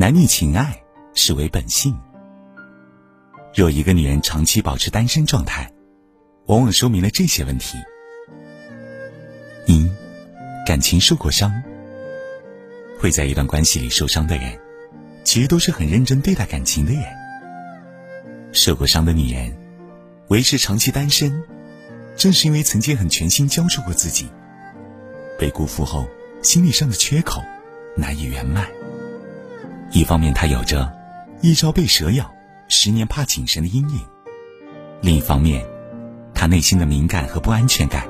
男女情爱是为本性。若一个女人长期保持单身状态，往往说明了这些问题：一、感情受过伤。会在一段关系里受伤的人，其实都是很认真对待感情的人。受过伤的女人，维持长期单身，正是因为曾经很全心交出过自己，被辜负后，心理上的缺口难以圆满。一方面，他有着“一朝被蛇咬，十年怕井绳”的阴影；另一方面，他内心的敏感和不安全感，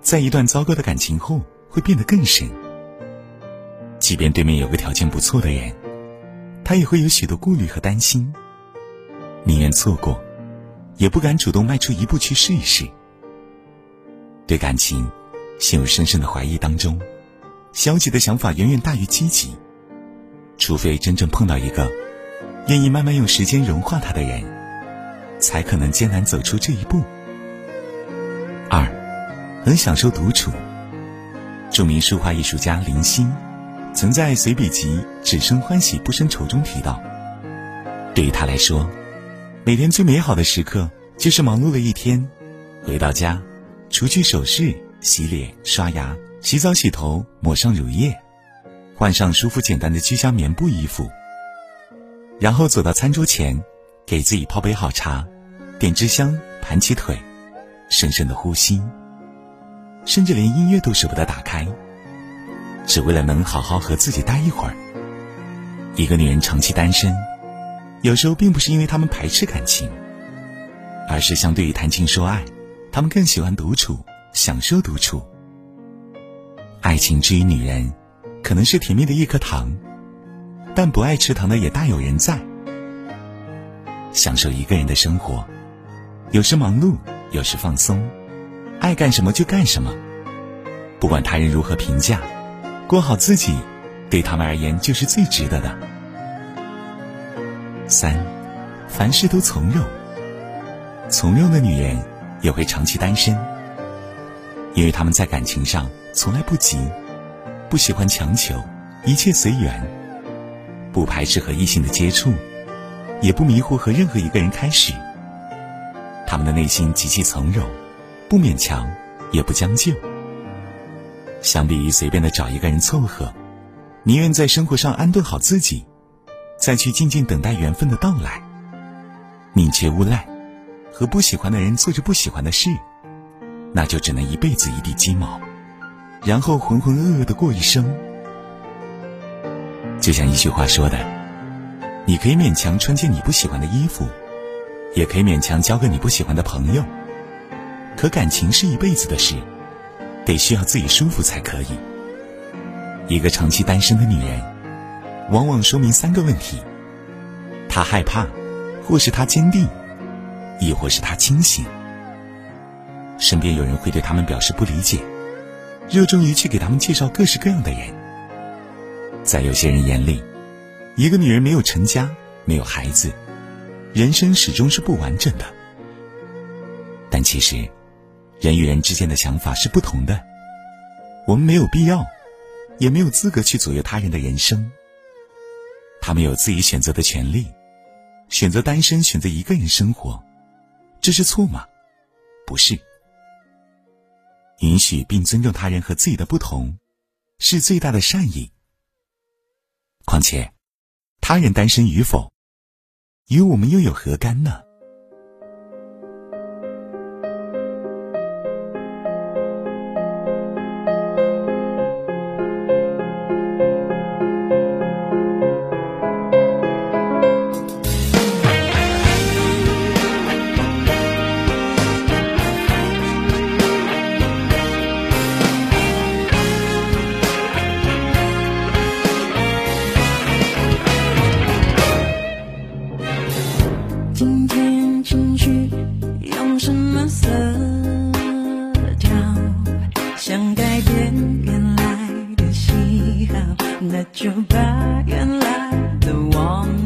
在一段糟糕的感情后会变得更深。即便对面有个条件不错的人，他也会有许多顾虑和担心，宁愿错过，也不敢主动迈出一步去试一试。对感情陷入深深的怀疑当中，消极的想法远远大于积极。除非真正碰到一个愿意慢慢用时间融化他的人，才可能艰难走出这一步。二，很享受独处。著名书画艺术家林欣曾在随笔集《只生欢喜不生愁》中提到，对于他来说，每天最美好的时刻就是忙碌了一天，回到家，除去首饰、洗脸、刷牙、洗澡、洗头，抹上乳液。换上舒服简单的居家棉布衣服，然后走到餐桌前，给自己泡杯好茶，点支香，盘起腿，深深的呼吸，甚至连音乐都舍不得打开，只为了能好好和自己待一会儿。一个女人长期单身，有时候并不是因为她们排斥感情，而是相对于谈情说爱，她们更喜欢独处，享受独处。爱情之于女人。可能是甜蜜的一颗糖，但不爱吃糖的也大有人在。享受一个人的生活，有时忙碌，有时放松，爱干什么就干什么，不管他人如何评价，过好自己，对他们而言就是最值得的。三，凡事都从容。从容的女人也会长期单身，因为他们在感情上从来不急。不喜欢强求，一切随缘，不排斥和异性的接触，也不迷糊和任何一个人开始。他们的内心极其从容，不勉强，也不将就。相比于随便的找一个人凑合，宁愿在生活上安顿好自己，再去静静等待缘分的到来。宁缺毋滥，和不喜欢的人做着不喜欢的事，那就只能一辈子一地鸡毛。然后浑浑噩噩的过一生，就像一句话说的：“你可以勉强穿件你不喜欢的衣服，也可以勉强交个你不喜欢的朋友，可感情是一辈子的事，得需要自己舒服才可以。”一个长期单身的女人，往往说明三个问题：她害怕，或是她坚定，亦或是她清醒。身边有人会对他们表示不理解。热衷于去给他们介绍各式各样的人，在有些人眼里，一个女人没有成家、没有孩子，人生始终是不完整的。但其实，人与人之间的想法是不同的。我们没有必要，也没有资格去左右他人的人生。他们有自己选择的权利，选择单身，选择一个人生活，这是错吗？不是。允许并尊重他人和自己的不同，是最大的善意。况且，他人单身与否，与我们又有何干呢？想改变原来的喜好，那就把原来的忘。